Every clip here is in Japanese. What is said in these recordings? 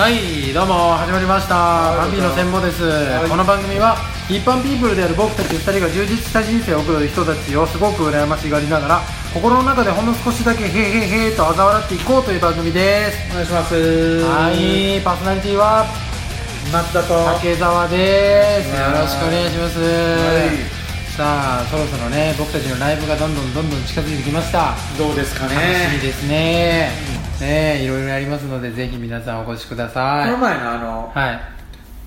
はいどうも始まりました。はいバンビーの戦法です、い。この番組は一般ピープルである僕たち2人が充実した人生を送る人たちをすごく羨ましがりながら心の中でほんの少しだけへーへーへーと嘲笑っていこうという番組です。お願いします。はいパーソナリティは松田と。竹澤です。よはいろしくお願いします、はい。さあそろそろね僕たちのライブがどんどんどんどん近づいてきました。どうですかね。楽しみですねねいろいろやりますのでぜひ皆さんお越しください。この前のあのはい。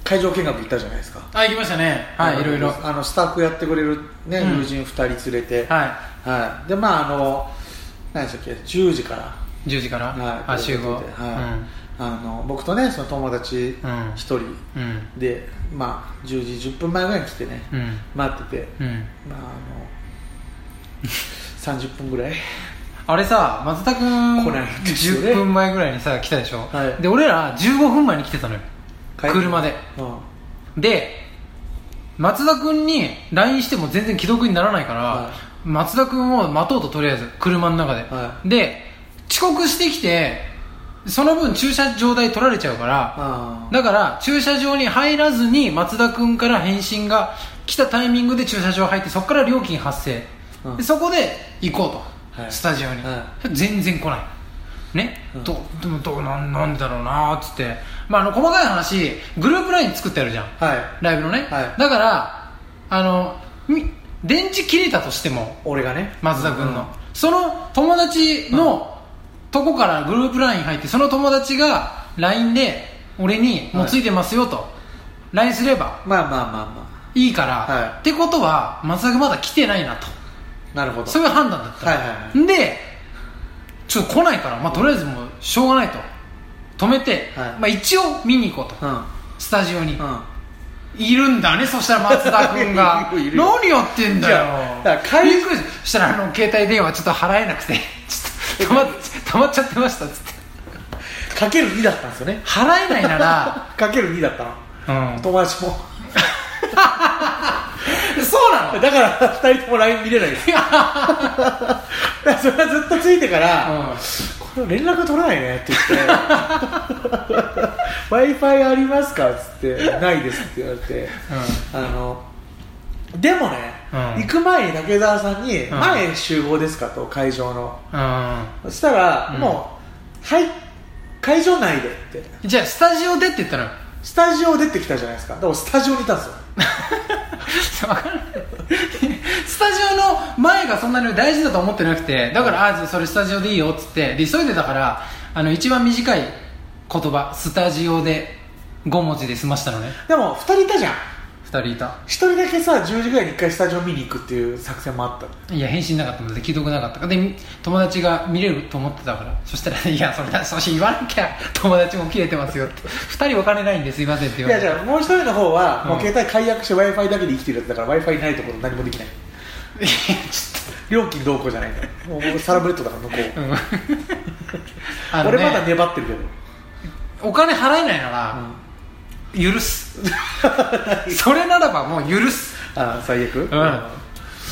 会場見学行ったじゃないですか。あ行きましたね。はいいろいろ。あのスタッフやってくれるね、うん。友人2人連れて。ははい。でまああの何でしたっけ10時から。い10時から、はい。あ集合。はい。あの僕とねその友達うん。1人。うん。うんで、まあ10時10分前ぐらいに来てね、うん。待ってて、うん。まああの 30分ぐらいあれさ松田君来ないんですよね。10分前ぐらいにさ来たでしょ、はい。で俺ら15分前に来てたのよ。車で。うん。で松田君に LINE しても全然既読にならないから、は松田君を待とうととりあえず車の中で、はで遅刻してきてその分駐車場代取られちゃうからだから駐車場に入らずに松田君から返信が来たタイミングで駐車場入ってそこから料金発生、うん。でそこで行こうと、はい。スタジオに、は全然来ない。ね、うん。どでもどうなんなんでだろうなーっつって、まあ、あの細かい話グループ LINE 作ってあるじゃん。はい。ライブのね、はい。だからあのみ電池切れたとしても俺がね。松田君の、うんその友達のとこからグループ LINE 入ってその友達が LINE で俺に「もうついてますよ」と LINE すればまあまあまあまいいから、はい。ってことは松田君まだ来てないなと。あなるほど。そういう判断だったの。はいはいはい。でちょっと来ないから、まあ、とりあえずもうしょうがないと。止めて、はい。まあ、一応見に行こうと、うん。スタジオに、うん。いるんだねそしたら松田君が。何やってんだよ。だからびっくりそしたらあの携帯電話ちょっと払えなくて。ちょっと止まっ止まっちゃってましたっつって。かける2だったんですよね。払えないなら。かける2だったの。うん。友達もだから2人とも LINE 見れない。で すだからそれはずっとついてから、これ連絡取らないねって言って w i f i ありますかっつってないですって言われて、あのでもね、うん。行く前に竹澤さんに、うん。前集合ですかと会場の。うん、そしたら、うん。もうはい会場内でって。うん、じゃあスタジオでって言ったの？スタジオ出てきたじゃないですか。だからスタジオにいたんですよ。わかんないスタジオの前がそんなに大事だと思ってなくてだからあそれスタジオでいいよっつってで急いでたからあの一番短い言葉スタジオで5文字で済ましたのね。でも2人いたじゃん2人いた。1人だけさ10時ぐらいに1回スタジオ見に行くっていう作戦もあったいや返信なかった。ので既読なかった。で友達が見れると思ってたから。そしたら「いやそれだそうし言わなきゃ友達も切れてますよ」って「2人お金ないんですいません」ってい言われて。やじゃあもう1人の方は、もううん携帯解約して w i f i だけで生きてるやつだから w i f i ないところ何もできない。いやち料金どうこうじゃないからもうもうサラブレッドだから向こう、ょっと、うん ね俺まだ粘ってるけど。お金払えないなら、許す。それならばもう許す。ああ最悪。うん。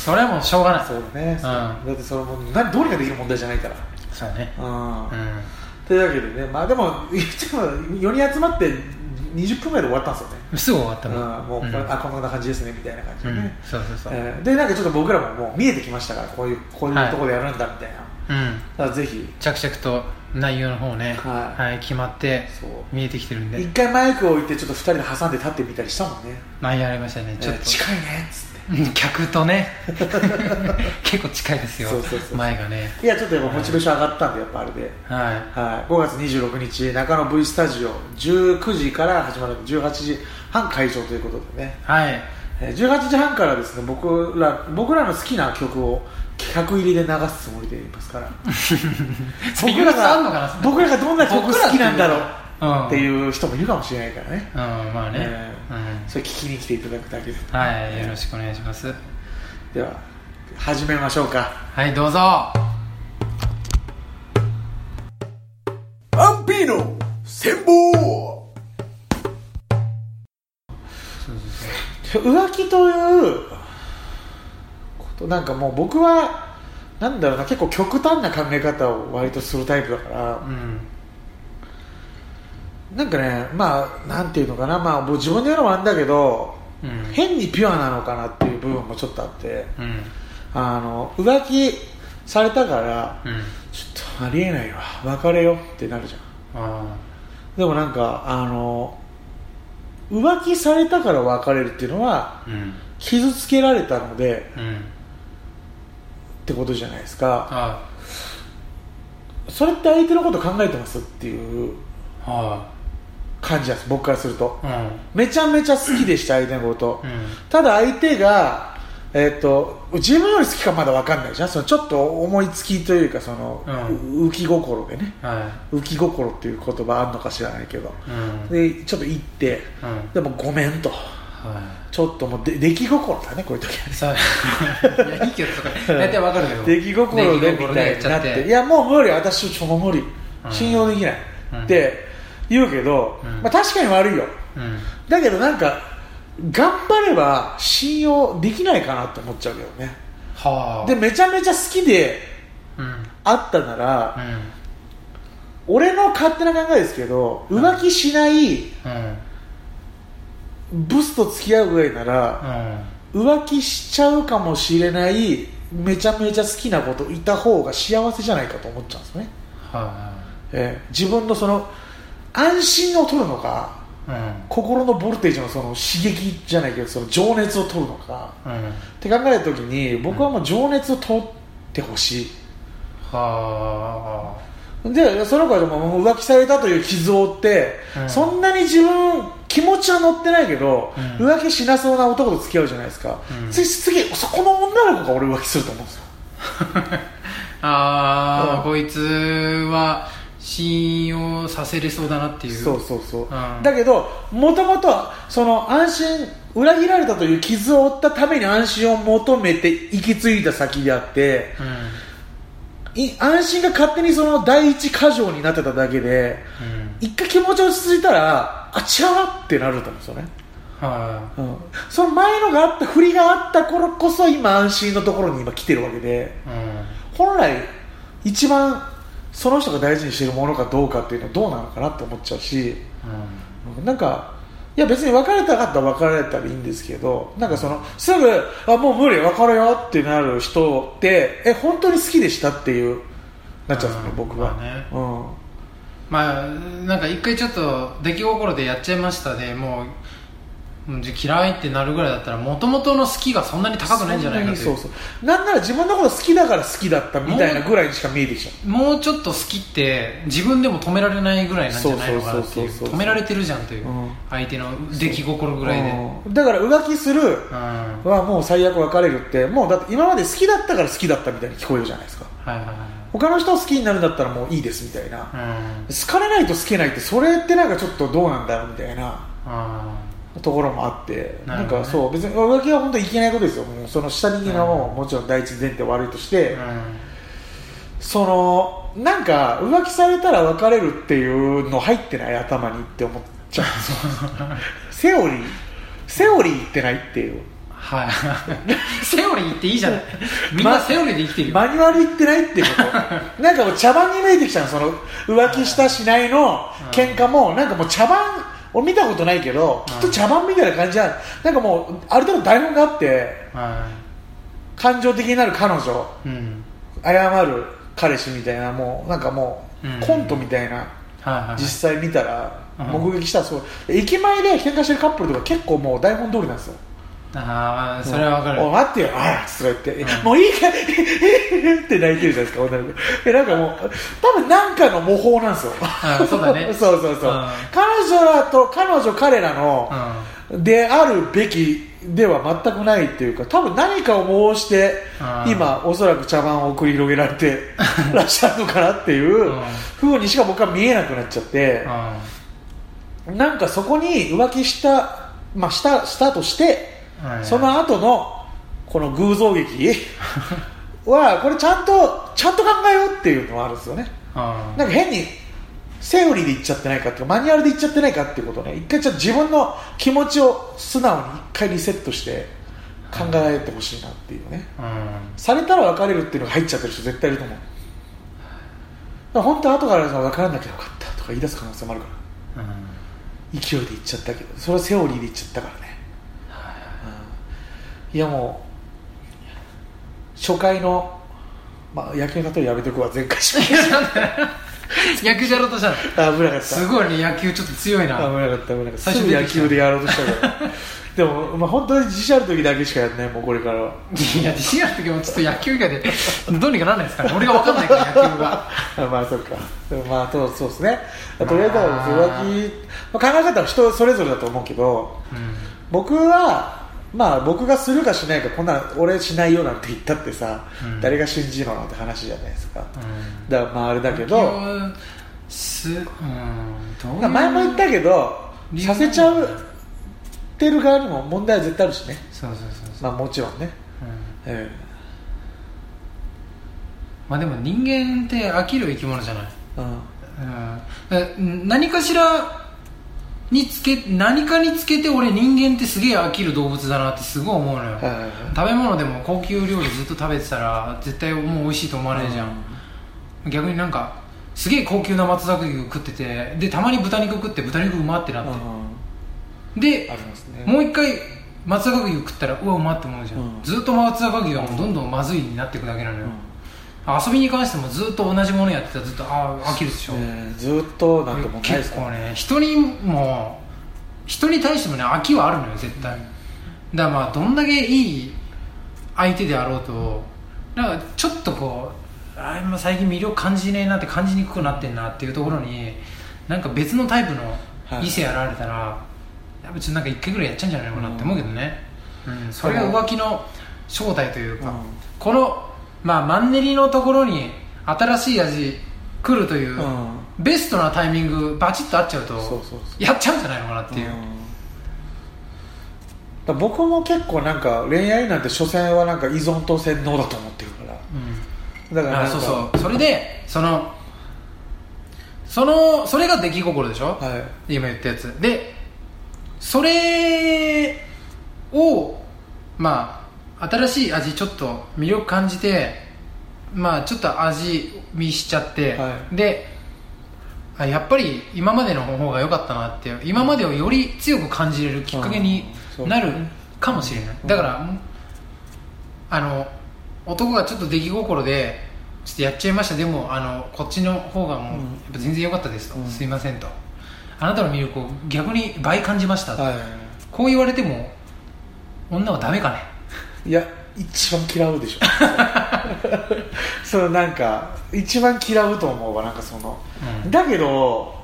それはもうしょうがない。そうだね、そう。うんだってそのもう何どうにかできる問題じゃないから。そうだね。うん、うん。というわけでねまあでも言っても4人集まって20分ぐらいで終わったんですよね。すぐ終わったうん。のもう、うん。あこんな感じですねみたいな感じうん。でね、そうそうそう。えーでなんかちょっと僕らももう見えてきましたからこういうこういうところでやるんだみたいな、うん。だからぜひ。着々と内容の方ね。はい。はい決まって見えてきてるんで。一回マイクを置いてちょっと2人で挟んで立ってみたりしたもんね。前やりましたね。ちょっと。えー近いねっつって。うん客とね。結構近いですよ。そうそうそう。前がね。いやちょっとやっぱモチベーション上がったんでやっぱあれで、はい。はい、5月26日中野 V スタジオ19時から始まる18時半会場ということでね。はい。えー18時半からですね僕ら僕らの好きな曲を企画入りで流すつもりでいますから。僕らが僕らがどんな曲好きなんだろう。ってういう人もいるかもしれないからね、ん、うん、まあね、えーうん。それ聞きに来ていただくだけで。はいよろしくお願いします。では始めましょうか。はいどうぞ。アンピーノ戦法。浮気ということなんかもう僕はなんだろうな結構極端な考え方を割とするタイプだから。うん。なんかねまあなんていうのかな。まあ僕自分で言うのもなんだけど、うん。変にピュアなのかなっていう部分もちょっとあって。うん。あの浮気されたからうん。ちょっとありえないわ。別れよってなるじゃん。あでもなんかあの浮気されたから別れるっていうのは傷つけられたのでうんってことじゃないですか。あそれって相手のこと考えてますっていうは感じなんです僕からすると。いうん。めちゃめちゃ好きでした相手のこと、うん。ただ相手が、えっと自分より好きかまだ分かんないじゃん。そのちょっと思いつきというかその、う浮き心でね。は浮き心っていう言葉あるのか知らないけど。でちょっと言って。うん。でもごめんと。はちょっともうで出来心だねこういう時はね。いやいいけど大体わかるけど出来心でみたいになって。いやもう無理私ちょもう無理。うん。信用できない、うん。って言うけど、うん。まあ、確かに悪いよ。うん。だけどなんか頑張れば信用できないかなって思っちゃうけどね。はあ。でめちゃめちゃ好きでうん。あったなら、うん。俺の勝手な考えですけど浮気しないうんブスと付き合うぐらいなら、浮気しちゃうかもしれないめちゃめちゃ好きなこといた方が幸せじゃないかと思っちゃうんですね、はえー自分のその安心を取るのかいうん。心のボルテージのその刺激じゃないけどその情熱を取るのか。うん。って考えた時に僕はもう情熱を取ってほしい、はでその子はでも浮気されたという傷を負って、うん。そんなに自分気持ちは乗ってないけど、うん。浮気しなそうな男と付き合うじゃないですか、うん。次次そこの女の子が俺浮気すると思うんですよ。ああこいつは信用させれそうだなっていう。そうそうそう、ん。だけどもともとその安心裏切られたという傷を負ったために安心を求めて行き着いた先であってい安心が勝手にその第一過剰になってただけでうんうん一回気持ち落ち着いたらあ違うなってなると思うんですよね。はうん。その前のがあった振りがあった頃こそ今安心のところに今来てるわけでいうん。本来一番その人が大事にしているものかどうかっていうのはどうなのかなって思っちゃうしうん。なんかいや別に別れたかったら別れたらいいんですけどなんかそのすぐあもう無理別れよってなる人ってえ本当に好きでしたっていうなっちゃうんですよねうん。僕は、まあね。うんまあなんか一回ちょっと出来心でやっちゃいましたでもう嫌いってなるぐらいだったらもともとの好きがそんなに高くないんじゃないかという。そうそう。なんなら自分のこと好きだから好きだったみたいなぐらいにしか見えてきちゃう。もうちょっと好きって自分でも止められないぐらいなんじゃないのかなっていう止められてるじゃんという、うん。相手の出来心ぐらいで、うん。うんだから浮気するはもう最悪別れるってもうだって今まで好きだったから好きだったみたいに聞こえるじゃないですか。はいはいはい。他の人を好きになるんだったらもういいですみたいな、うん。好かれないと好けないってそれってなんかちょっとどうなんだろうみたいな。あところもあってな,、なんかそう別に浮気は本当にいけないことですよ。その下にいのももちろん第一前提悪いとして、そのなんか浮気されたら別れるっていうの入ってない？頭にって思っちゃう。セオリー？セオリーってないっていう。はい。セオリーっていいじゃない。みんなセオリーで生きてるよ、マニュアル言ってないっていうこと。なんかもう茶番に見えてきちゃうその浮気したしないの喧嘩もなんかもう茶番を見たことないけどきっと茶番みたいな感じじゃんなんかもうある程度台本があっては感情的になる彼女いうん。謝る彼氏みたいなもうなんかもううん。コントみたいな、はい。実際見たらうん。目撃したらそう。駅前で喧嘩してるカップルとか結構もう台本通りなんですよああそれはわかる。おい待ってよ。ああとか言って、うん。もういいか って泣いてるじゃないですか女の子。えなんかもう多分なんかの模倣なんですよ。あそうだね。そうそうそう、うん。彼女らと彼女彼らの、であるべきでは全くないっていうか多分何かを申してうん。今おそらく茶番を繰り広げられて らっしゃるのかなっていううん。ふうにしか僕は見えなくなっちゃってうん。なんかそこに浮気した、まあ、したしたとしてはいその後のこの偶像劇 はこれちゃんとちゃんと考えようっていうのはあるんですよね。うんなんか変にセオリーで言っちゃってないかマニュアルで言っちゃってないかっていうことをね。一回ちょっと自分の気持ちを素直に一回リセットして考えてほしいなっていうね。うんされたら別れるっていうのが入っちゃってる人絶対いると思う。本当は後からさ別れなきゃよかったとか言い出す可能性もあるかうん。勢いでいっちゃったけどそれはセオリーでいっちゃったからね、うんいやもう初回の、まあ、野球の例えやめとくわ前回し 野球じゃろうとしたの？か危なかった。すごいね野球ちょっと強いな。危なかった危なかった。最初出てきた。球でやろうとしたから。でも、まあ、本当に自信ある時だけしかやんないもうこれから。はいや自信ある時もちょっと野球以外でどうにかならないですかね。俺が分かんないから野球が。あまあそっか。まあそうそうですね。とりあえずは浮気、まあ、考え方は人それぞれだと思うけどうん。僕はまあ僕がするかしないかこんな俺しないよなんて言ったってさ、うん。誰が信じるのなんて話じゃないですか、うん。だからまああれだけど、すうんどう前も言ったけどさせちゃってる側にも問題は絶対あるしね。そうそうそうそう、まあもちろんね、うん。えまあでも人間って飽きる生き物じゃない？えうん。うん、だ何かしらにつけ何かにつけて俺人間ってすげえ飽きる動物だなってすごい思うのよ、はいはいはい。食べ物でも高級料理ずっと食べてたら絶対もう美味しいと思われるじゃん、逆になんかすげえ高級な松阪牛食っててでたまに豚肉食って豚肉うまってなって、でありますね。もう一回松阪牛食ったらうわうまって思うじゃん、うん。ずっと松阪牛はもうどんどんまずいになっていくだけなのよ、遊びに関してもずっと同じものやってたらずっとああ飽きるでしょ、ええずっとなんてもんないですか結構ね人にも人に対してもね飽きはあるのよ絶対。だからまあどんだけいい相手であろうとなんかちょっとこうあー今最近魅力感じねえなって感じにくくなってんなっていうところになんか別のタイプの異性やられたら、やっぱちょっとなんか一回ぐらいやっちゃうんじゃないのかなって思うけどね、うん。それが浮気の正体というか、うん。この、まあ、マンネリのところに新しい味来るという、うん。ベストなタイミングバチッと合っちゃうとやっちゃうんじゃないのかなっていう、うん。僕も結構なんか恋愛なんて所詮はなんか依存と洗脳だと思ってるから。うん。だからそうそう。それでそのそのそれが出来心でしょ、はい。今言ったやつ。でそれをまあ新しい味ちょっと魅力感じてまあちょっと味見しちゃって、はい。であやっぱり今までの方が良かったなって今までをより強く感じれるきっかけにうん。なるかもしれない、だからあの男がちょっと出来心でちょっとやっちゃいました。でもあのこっちの方がもう、うん。やっぱ全然良かったですと、うん。すいませんと。あなたの魅力を逆に倍感じましたと、はこう言われても女はダメかねいいや一番嫌うでしょ。そのなんか一番嫌うと思うわなんかその、うん。だけど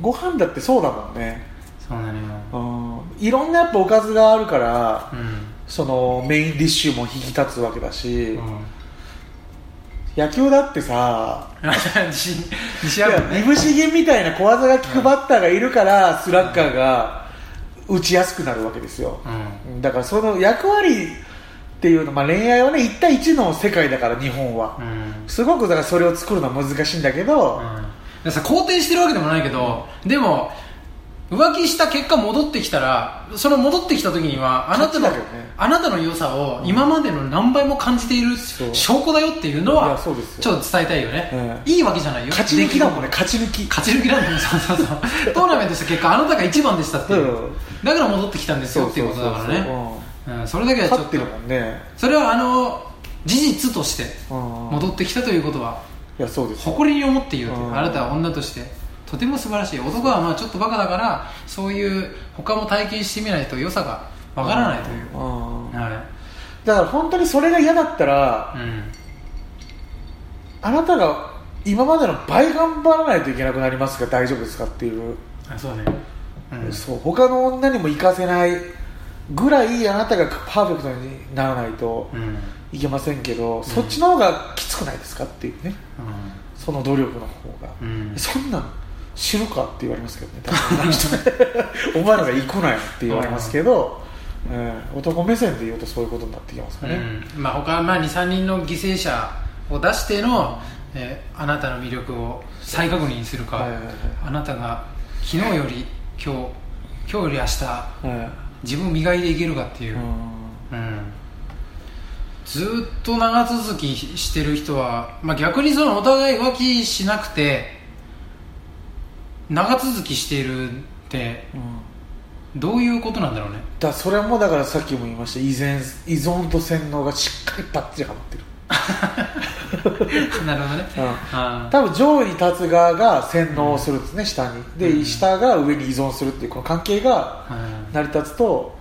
ご飯だってそうだもんね。そうなのよ。うん。いろんなやっぱおかずがあるからうん、そのメインディッシュも引き立つわけだし、うん、野球だってさ 西山ね。いぶし銀みたいな小技が効くバッターがいるからスラッガーが打ちやすくなるわけですよ、うん。だからその役割っていうの、まあ、恋愛はね1対1の世界だから日本は、うん。すごくだからそれを作るのは難しいんだけど、うん、さ肯定してるわけでもないけど、でも浮気した結果戻ってきたらその戻ってきた時にはあなたの、ね。あなたの良さを今までの何倍も感じている証拠だよっていうのいはやそうですよ。ちょっと伝えたいよね、うん。いいわけじゃないよ。勝ち抜きだもんね勝ち抜き。勝ち抜きなんだよそうそうそう。トーナメントした結果あなたが一番でしたっていう、うん。だから戻ってきたんですよっていうことだからねうんそれだけはちょっと。ね、それはあの事実としてうん、戻ってきたということはいやそうですよ。誇りに思っているとうん。あなたは女としてとても素晴らしい。男はまあちょっとバカだからそういう他も体験してみないと良さがわからないという、うん。はい。だから本当にそれが嫌だったらうん。あなたが今までの倍頑張らないといけなくなりますが大丈夫ですかっていう、あそうね、うん、そう他の女にも行かせないぐらいあなたがパーフェクトにならないとうん。いけませんけど、そっちの方がきつくないですかっていうね。その努力の方が、うん。そんなん死ぬかって言われますけどね。お前らが行くなよって言われますけど、えー男目線で言うとそういうことになってきますかね、うん。まあ、他まあ23人の犠牲者を出しての、えーあなたの魅力を再確認するか、はいはいはいあなたが昨日より今日今日より明日はい自分を磨いていけるかっていう、うん。うん。ずーっと長続きしてる人は、まあ、逆にそのお互い浮気しなくて長続きしているってうん。どういうことなんだろうね。だそれもだからさっきも言いました。依然依存と洗脳がしっかりバッチリハマってる、なるほどね。うん。あ多分上位に立つ側が洗脳をするんですね、下に。で、うん。下が上に依存するっていうこの関係が成り立つと、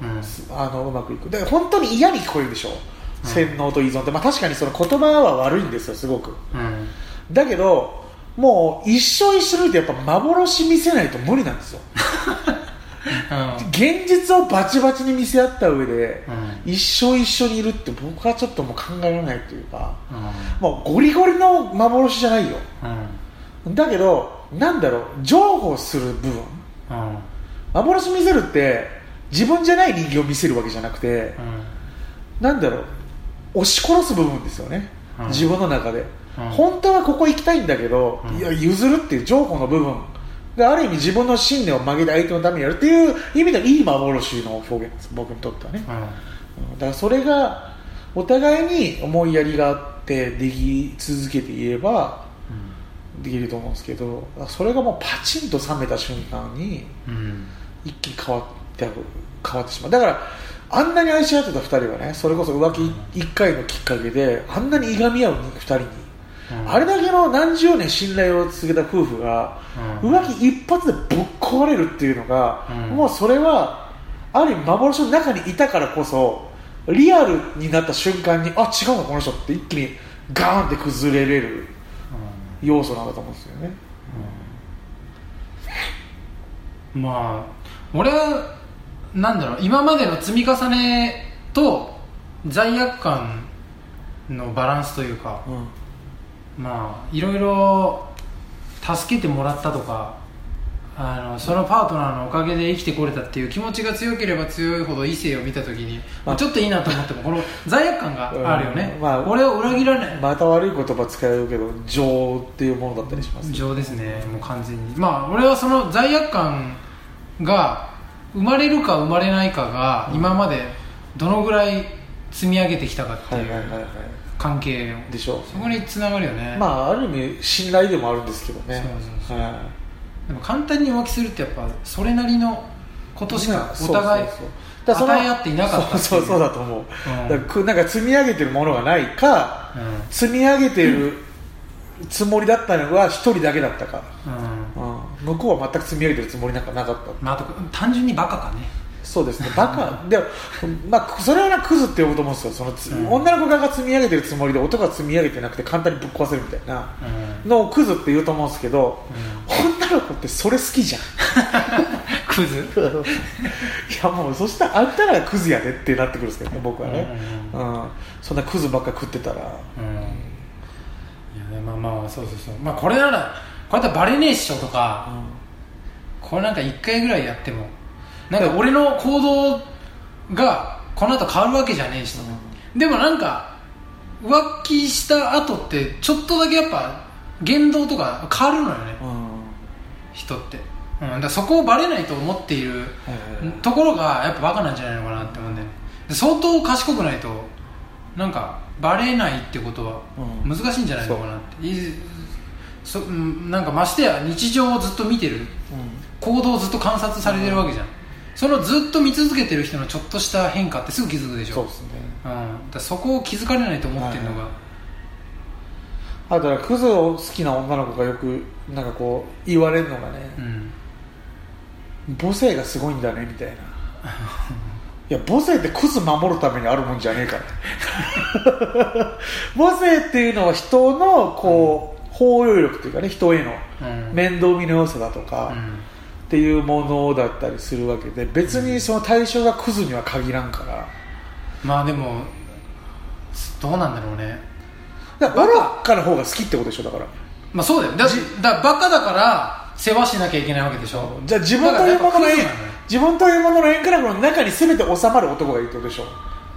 あのうまくいく。で本当に嫌に聞こえるでしょ、洗脳と依存って、まあ、確かにその言葉は悪いんですよすごく。うん。だけどもう一生一緒にいてやっぱ幻見せないと無理なんですよ 現実をバチバチに見せ合った上で、う一生一緒にいるって僕はちょっともう考えられないというかうん。もうゴリゴリの幻じゃないよ。うん。だけどなんだろう譲歩する部分。うん。幻見せるって自分じゃない人間を見せるわけじゃなくてなんだろう押し殺す部分ですよね、うん。自分の中で、うん。本当はここ行きたいんだけど、うん。いや譲るっていう譲歩の部分がある意味自分の信念を曲げて相手のためにやるっていう意味ではいい幻の表現です僕にとってはね、だからそれがお互いに思いやりがあってでき続けていればできると思うんですけどそれがもうパチンと冷めた瞬間にうん。一気に変わって変わってしまう。だからあんなに愛し合ってた2人がねそれこそ浮気1回のきっかけであんなにいがみ合う2人に、うんあれだけの何十年信頼を続けた夫婦が、うん。浮気一発でぶっ壊れるっていうのが、うん。もうそれはある意味幻の中にいたからこそリアルになった瞬間にあ違うのこの人って一気にガーンって崩れれる要素なんだと思うんですよね。まあ俺はなんだろう今までの積み重ねと罪悪感のバランスというかまあいろいろ助けてもらったとかあのそのパートナーのおかげで生きてこれたっていう気持ちが強ければ強いほど異性を見た時に、まあ、ちょっといいなと思ってもこの罪悪感があるよね、うんまあ俺を裏切らない。また悪い言葉使えるけど情っていうものだったりします情ですねもう完全に。まあ俺はその罪悪感が生まれるか生まれないかが今までどのぐらい積み上げてきたかってはいいうはいはいはい関係をでしょ。そこにつながるよね、まあある意味信頼でもあるんですけどね。そうそうそう。はい。でも簡単に浮気するってやっぱそれなりのことしかお互い与え合っていなかったそうそうそうだと思う、ん。だからくなんか積み上げてるものがないか、うん。積み上げてるつもりだったのが一人だけだったか、うん。うん、向こうは全く積み上げてるつもりなんかなかった。まあ、あと単純にバカかねそうですね。バカ。でも、まあ、それはなクズって呼ぶと思うんですよ。そのつ、うん。女の子側が積み上げてるつもりで男が積み上げてなくて簡単にぶっ壊せるみたいな。うん。のをクズって言うと思うんですけど、女の子ってそれ好きじゃん。クズ？いやもうそしたらあんたらがクズやでってなってくるんですけどね僕はね、ううん。そんなクズばっか食ってたら。うん。いやまあまあそうそうそう。まあこれならこうやってバレねえっしょとか、これなんか1回ぐらいやってもなんか俺の行動がこの後変わるわけじゃねえし、でもなんか浮気した後ってちょっとだけやっぱ言動とか変わるのよね。うん。うん人って、うん、だそこをバレないと思っているところがやっぱバカなんじゃないのかなって思うんだよね。で相当賢くないとなんかバレないってことはうん。難しいんじゃないのかなって、いそうんなんかましてや日常をずっと見てる。行動をずっと観察されてるわけじゃん、そのずっと見続けてる人のちょっとした変化ってすぐ気づくでしょ？そうですね。うん、だそこを気づかれないと思ってるのが、はいあとはクズを好きな女の子がよくなんかこう言われるのがね、うん母性がすごいんだねみたいな。いや母性ってクズ守るためにあるもんじゃねえから。母性っていうのは人のこう包容力というかね人へのうん。面倒見の良さだとか、うんっていうものだったりするわけで別にその対象がクズには限らんから。まあでもどうなんだろうね。だから愚かな方が好きってことでしょだから。まあそうだよ。だだバカだから世話しなきゃいけないわけでしょ。じゃあ自分というものの自分というものの円クラブの中に全て収まる男がいいってことでしょ。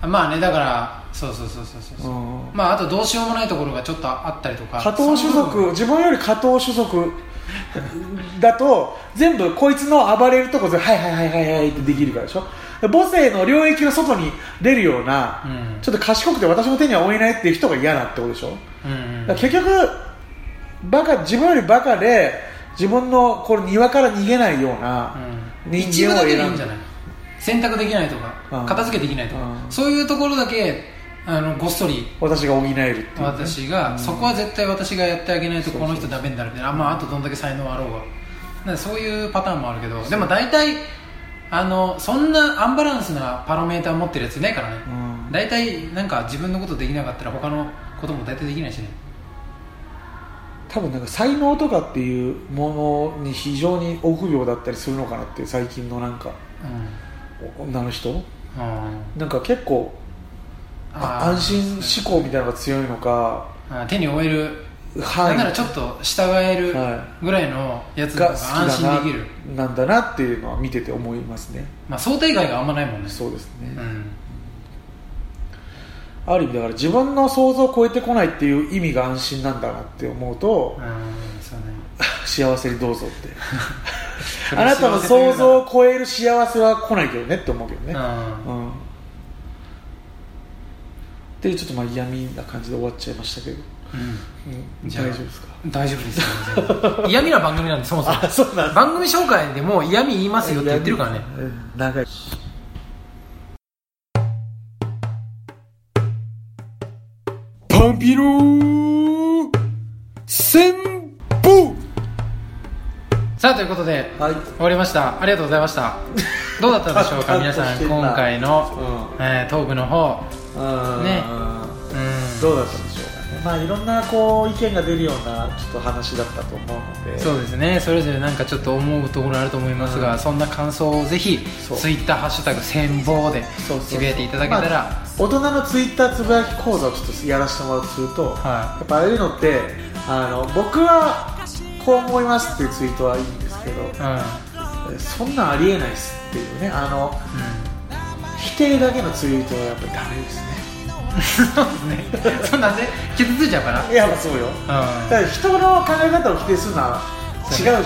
まあねだからそうそうそうそうそう、うんまああとどうしようもないところがちょっとあったりとか。加藤種族自分より加藤種族だと全部こいつの暴れるとこではいはいはいはいはいってできるからでしょ？母性の領域の外に出るような、うん。ちょっと賢くて私の手には負えないっていう人が嫌なってことでしょ？うんうん。結局バカ自分よりバカで自分のこれ庭から逃げないようなうん。人間を選んけでいいんじゃない？洗濯できないとか、うん。片付けできないとか、うん。そういうところだけあのごっそり。私が補えるっていう、ね、私が、そこは絶対私がやってあげないとこの人ダメになるみたいな。あ,、まあ、あとどんだけ才能あろうが。そういうパターンもあるけどでも大体あのそんなアンバランスなパロメーター持ってるやついないからね、うん。大体なんか自分のことできなかったら他のことも大体できないしね。多分なんか才能とかっていうものに非常に臆病だったりするのかなって最近のなんか女の人。うん、うん。なんか結構安心思考みたいなのが強いのか。あ手に負える。はい。なんならちょっと従えるはぐらいのやつのが安心できる、ななんだなっていうのは見てて思いますね。まあ、想定外があんまないもんね。そうですね、うん。ある意味だから自分の想像を超えてこないっていう意味が安心なんだなって思うと、うんそうね。幸せにどうぞって。あなたの想像を超える幸せは来ないけどねって思うけどね、うん。うんっていうちょっとまあ嫌味な感じで終わっちゃいましたけど、うん。大丈夫ですか？大丈夫ですよ。嫌味な番組なんでそもそも。あそうなんだ。番組紹介でもう嫌味言いますよって言ってるからね。うん長い。パンピロー。戦法さあということではい。終わりました。ありがとうございました。どうだったでしょうか？皆さん今回の、えートークの方。うんねうんうん。どうだったでしょうかね。まあいろんなこう意見が出るようなちょっと話だったと思うので。そうですね。それぞれなんかちょっと思うところあると思いますが、うん。そんな感想をぜひそう。ツイッターハッシュタグ戦望でそうそうつぶやいていただけたら、まあ大人のツイッターつぶやき講座をちょっとやらせてもらうとすると、はやっぱああいうのってあの僕はこう思いますっていうツイートはいいんですけどうん。えそんなんありえないっすっていうねあの否定だけのツイートはやっぱりダメですねそうですね。そんなんで傷ついちゃうから。いやまあそうよ。うだから人の考え方を否定するのは違うじゃない、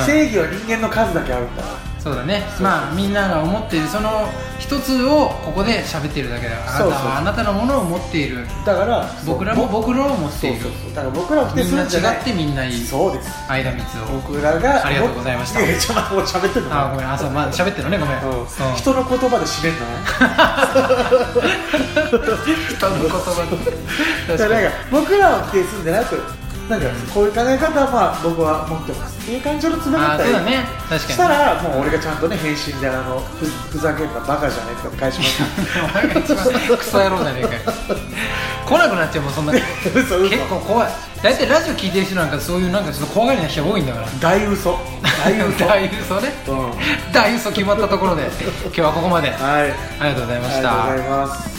うん。正義は人間の数だけあるんだからそうだね。まあみんなが思っているその一つをここで喋っているだけだ。あなたはあなたのものを持っている。だから僕らも僕らを持っている。だから僕らを否定みんなするんじゃない。違ってみんないいそうです。間光を。僕らがありがとうございました。いやちょっと喋ってんの？あごめん。あそうまあ喋ってるのね。ごめん、人の言葉で締めんな人の言葉。で僕らを否定するんじゃなくなんかこういう考え方はまあ僕は持ってます。っていう感じのつながったりね。確かに。したらもう俺がちゃんとね返信であのふふざけんなバカじゃねえとか返します。クソ野郎じゃねえかよ。来なくなっちゃうもんそんな結構怖い。大体ラジオ聞いてる人なんかそういうなんかちょっと怖がりな人が多いんだから。大嘘。大嘘。大嘘ね。うん。大嘘決まったところで。今日はここまで。はい。ありがとうございました。ありがとうございます